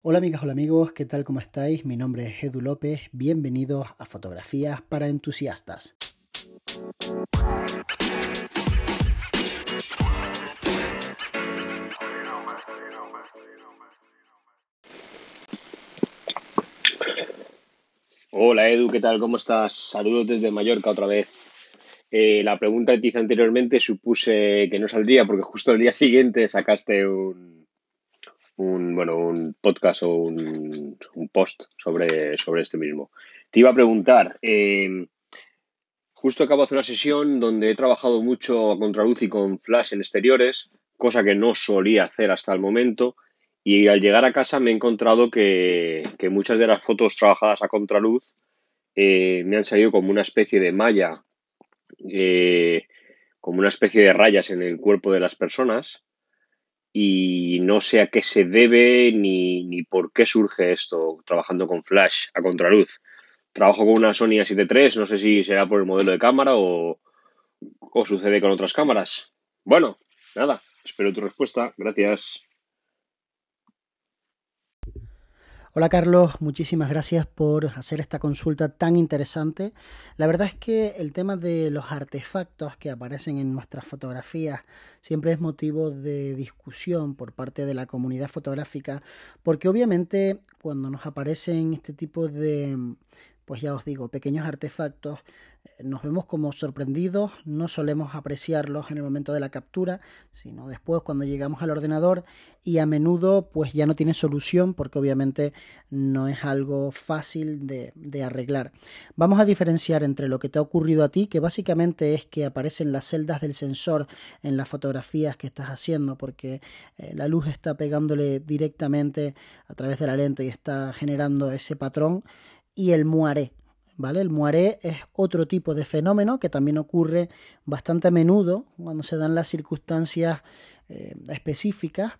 Hola amigas, hola amigos, ¿qué tal? ¿Cómo estáis? Mi nombre es Edu López, bienvenidos a Fotografías para Entusiastas. Hola Edu, ¿qué tal? ¿Cómo estás? Saludos desde Mallorca otra vez. Eh, la pregunta que te hice anteriormente supuse que no saldría porque justo el día siguiente sacaste un, un, bueno, un podcast o un, post sobre, sobre este mismo. Te iba a preguntar, eh, justo acabo de hacer una sesión donde he trabajado mucho a contraluz y con flash en exteriores, cosa que no solía hacer hasta el momento. Y al llegar a casa me he encontrado que, muchas de las fotos trabajadas a contraluz eh, me han salido como una especie de malla, eh, como una especie de rayas en el cuerpo de las personas y no sé a qué se debe ni, ni por qué surge esto trabajando con flash a contraluz. Trabajo con una Sony A7 III, no sé si será por el modelo de cámara o, o sucede con otras cámaras. Bueno, nada, espero tu respuesta. Gracias. Hola Carlos, muchísimas gracias por hacer esta consulta tan interesante. La verdad es que el tema de los artefactos que aparecen en nuestras fotografías siempre es motivo de discusión por parte de la comunidad fotográfica, porque obviamente cuando nos aparecen este tipo de, pues ya os digo, pequeños artefactos, nos vemos como sorprendidos, no solemos apreciarlos en el momento de la captura, sino después cuando llegamos al ordenador y a menudo pues ya no tiene solución porque obviamente no es algo fácil de, arreglar. Vamos a diferenciar entre lo que te ha ocurrido a ti, que básicamente es que aparecen las celdas del sensor en las fotografías que estás haciendo porque eh, la luz está pegándole directamente a través de la lente y está generando ese patrón y el muaré ¿vale? El muaré es otro tipo de fenómeno que también ocurre bastante a menudo cuando se dan las circunstancias eh, específicas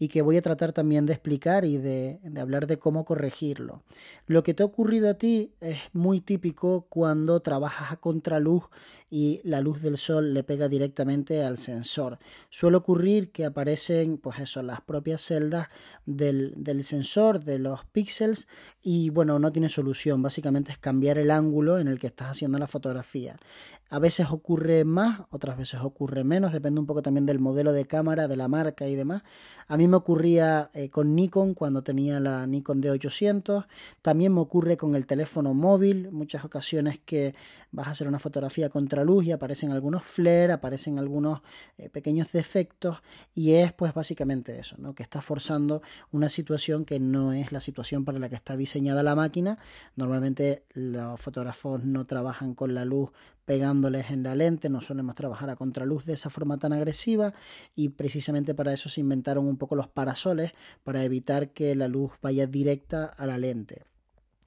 y que voy a tratar también de explicar y de, hablar de cómo corregirlo. Lo que te ha ocurrido a ti es muy típico cuando trabajas a contraluz y la luz del sol le pega directamente al sensor. Suele ocurrir que aparecen, pues eso, las propias celdas del, del sensor, de los píxeles, y bueno, no tiene solución. Básicamente es cambiar el ángulo en el que estás haciendo la fotografía. A veces ocurre más, otras veces ocurre menos, depende un poco también del modelo de cámara, de la marca y demás. A mí me ocurría eh, con Nikon cuando tenía la Nikon D800, también me ocurre con el teléfono móvil, muchas ocasiones que vas a hacer una fotografía contra luz y aparecen algunos flare, aparecen algunos eh, pequeños defectos y es pues básicamente eso, ¿no? que está forzando una situación que no es la situación para la que está diseñada la máquina. Normalmente los fotógrafos no trabajan con la luz pegándoles en la lente, no solemos trabajar a contraluz de esa forma tan agresiva y precisamente para eso se inventaron un poco los parasoles para evitar que la luz vaya directa a la lente.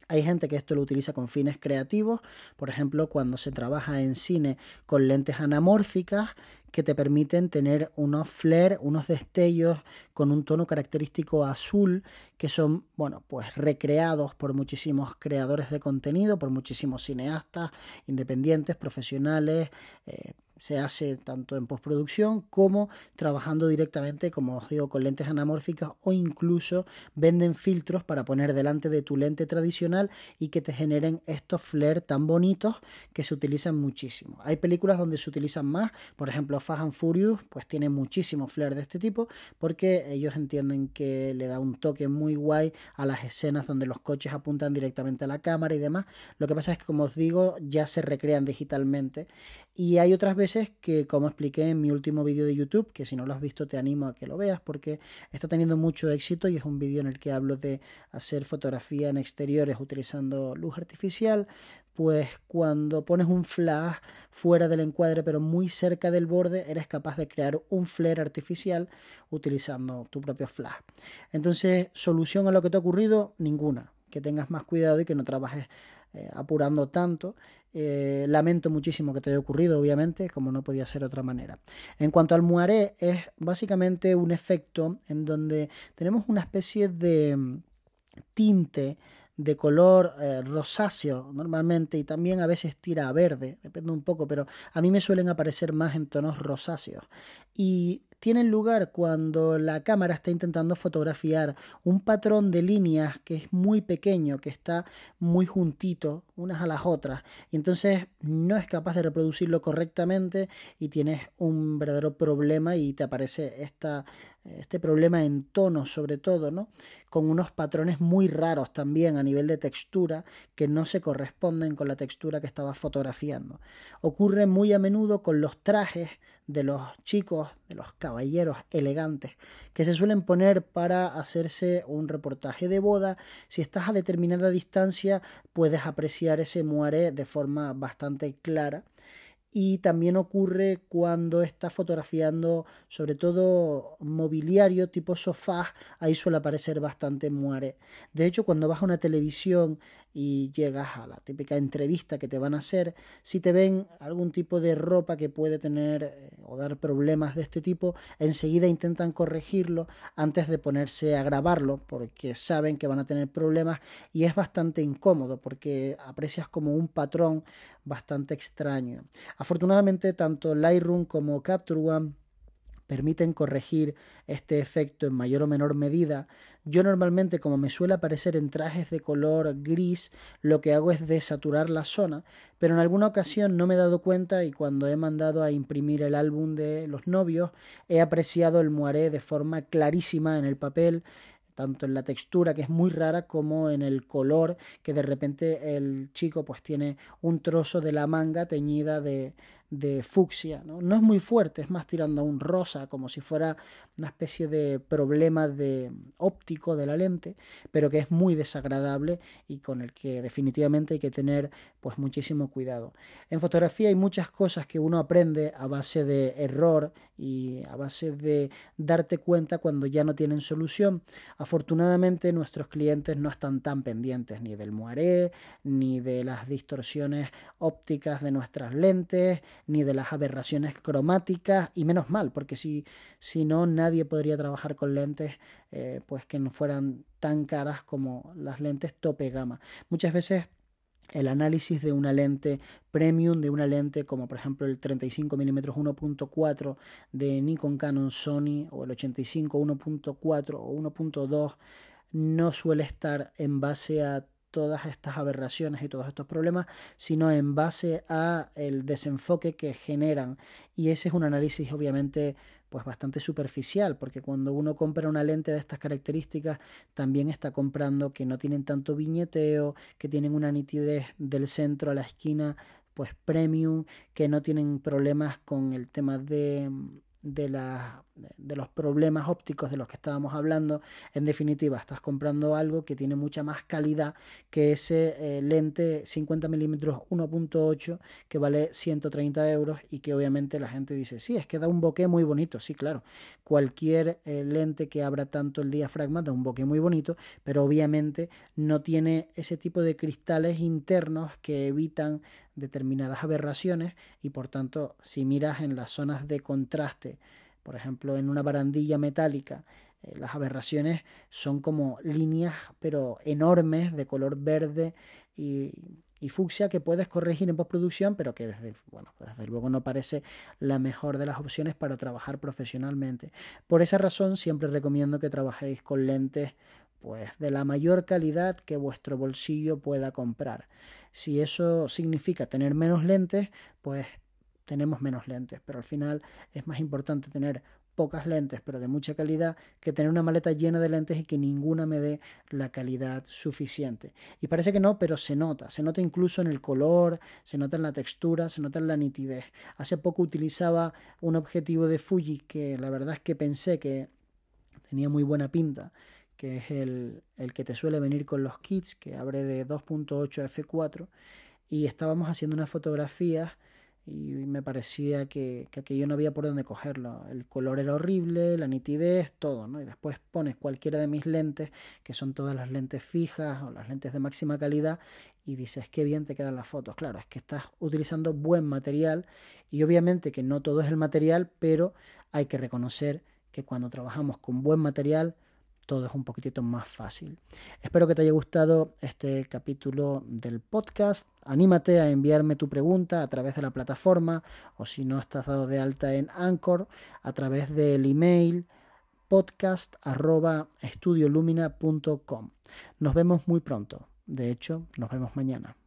Hay gente que esto lo utiliza con fines creativos, por ejemplo, cuando se trabaja en cine con lentes anamórficas que te permiten tener unos flares, unos destellos con un tono característico azul que son, bueno, pues recreados por muchísimos creadores de contenido, por muchísimos cineastas independientes, profesionales, eh, se hace tanto en postproducción como trabajando directamente, como os digo, con lentes anamórficas o incluso venden filtros para poner delante de tu lente tradicional y que te generen estos flares tan bonitos que se utilizan muchísimo. Hay películas donde se utilizan más, por ejemplo, Fast and Furious, pues tiene muchísimo flare de este tipo porque ellos entienden que le da un toque muy guay a las escenas donde los coches apuntan directamente a la cámara y demás. Lo que pasa es que, como os digo, ya se recrean digitalmente y hay otras veces que, como expliqué en mi último vídeo de YouTube, que si no lo has visto te animo a que lo veas porque está teniendo mucho éxito y es un vídeo en el que hablo de hacer fotografía en exteriores utilizando luz artificial, pues cuando pones un flash fuera del encuadre pero muy cerca del borde, eres capaz de crear un flare artificial utilizando tu propio flash. Entonces, solución a lo que te ha ocurrido, ninguna. Que tengas más cuidado y que no trabajes eh, apurando tanto. Eh, lamento muchísimo que te haya ocurrido, obviamente, como no podía ser de otra manera. En cuanto al muaré, es básicamente un efecto en donde tenemos una especie de mm, tinte de color eh, rosáceo normalmente y también a veces tira a verde, depende un poco, pero a mí me suelen aparecer más en tonos rosáceos. Y tienen lugar cuando la cámara está intentando fotografiar un patrón de líneas que es muy pequeño, que está muy juntito unas a las otras, y entonces no es capaz de reproducirlo correctamente y tienes un verdadero problema y te aparece esta este problema en tono sobre todo, ¿no? Con unos patrones muy raros también a nivel de textura que no se corresponden con la textura que estaba fotografiando. Ocurre muy a menudo con los trajes de los chicos, de los caballeros elegantes, que se suelen poner para hacerse un reportaje de boda. Si estás a determinada distancia, puedes apreciar ese muare de forma bastante clara y también ocurre cuando está fotografiando sobre todo mobiliario tipo sofá, ahí suele aparecer bastante muere. De hecho, cuando vas a una televisión y llegas a la típica entrevista que te van a hacer, si te ven algún tipo de ropa que puede tener eh, o dar problemas de este tipo, enseguida intentan corregirlo antes de ponerse a grabarlo porque saben que van a tener problemas y es bastante incómodo porque aprecias como un patrón bastante extraño. Afortunadamente tanto Lightroom como Capture One permiten corregir este efecto en mayor o menor medida. Yo normalmente, como me suele aparecer en trajes de color gris, lo que hago es desaturar la zona, pero en alguna ocasión no me he dado cuenta y cuando he mandado a imprimir el álbum de los novios, he apreciado el moiré de forma clarísima en el papel tanto en la textura que es muy rara como en el color que de repente el chico pues tiene un trozo de la manga teñida de, de fucsia. ¿no? es muy fuerte, es más tirando a un rosa, como si fuera una especie de problema de óptico de la lente, pero que es muy desagradable y con el que definitivamente hay que tener pues muchísimo cuidado. En fotografía hay muchas cosas que uno aprende a base de error y a base de darte cuenta cuando ya no tienen solución. Afortunadamente nuestros clientes no están tan pendientes ni del moiré, ni de las distorsiones ópticas de nuestras lentes, ni de las aberraciones cromáticas, y menos mal, porque si, si no, nadie podría trabajar con lentes eh, pues que no fueran tan caras como las lentes tope gama. Muchas veces el análisis de una lente premium, de una lente como por ejemplo el 35 mm 1.4 de Nikon Canon Sony o el 85 1.4 o 1.2 no suele estar en base a todas estas aberraciones y todos estos problemas, sino en base a el desenfoque que generan. Y ese es un análisis obviamente pues bastante superficial, porque cuando uno compra una lente de estas características, también está comprando que no tienen tanto viñeteo, que tienen una nitidez del centro a la esquina pues premium, que no tienen problemas con el tema de de, la, de los problemas ópticos de los que estábamos hablando. En definitiva, estás comprando algo que tiene mucha más calidad que ese eh, lente 50 milímetros 1.8 que vale 130 euros y que obviamente la gente dice, sí, es que da un bokeh muy bonito. Sí, claro, cualquier eh, lente que abra tanto el diafragma da un bokeh muy bonito, pero obviamente no tiene ese tipo de cristales internos que evitan determinadas aberraciones y por tanto si miras en las zonas de contraste, por ejemplo en una barandilla metálica, eh, las aberraciones son como líneas pero enormes de color verde y, fucsia que puedes corregir en postproducción, pero que desde, bueno, desde luego no parece la mejor de las opciones para trabajar profesionalmente. Por esa razón siempre recomiendo que trabajéis con lentes pues de la mayor calidad que vuestro bolsillo pueda comprar. Si eso significa tener menos lentes, pues tenemos menos lentes, pero al final es más importante tener pocas lentes, pero de mucha calidad, que tener una maleta llena de lentes y que ninguna me dé la calidad suficiente. Y parece que no, pero se nota, se nota incluso en el color, se nota en la textura, se nota en la nitidez. Hace poco utilizaba un objetivo de Fuji que la verdad es que pensé que tenía muy buena pinta que es el, que te suele venir con los kits, que abre de 2.8 f4, y estábamos haciendo unas fotografías y me parecía que, que, no había por dónde cogerlo. El color era horrible, la nitidez, todo, ¿no? Y después pones cualquiera de mis lentes, que son todas las lentes fijas o las lentes de máxima calidad, y dices, qué bien te quedan las fotos. Claro, es que estás utilizando buen material y obviamente que no todo es el material, pero hay que reconocer que cuando trabajamos con buen material, todo es un poquitito más fácil. Espero que te haya gustado este capítulo del podcast. Anímate a enviarme tu pregunta a través de la plataforma o si no estás dado de alta en Anchor a través del email podcast.estudiolumina.com. Nos vemos muy pronto. De hecho, nos vemos mañana.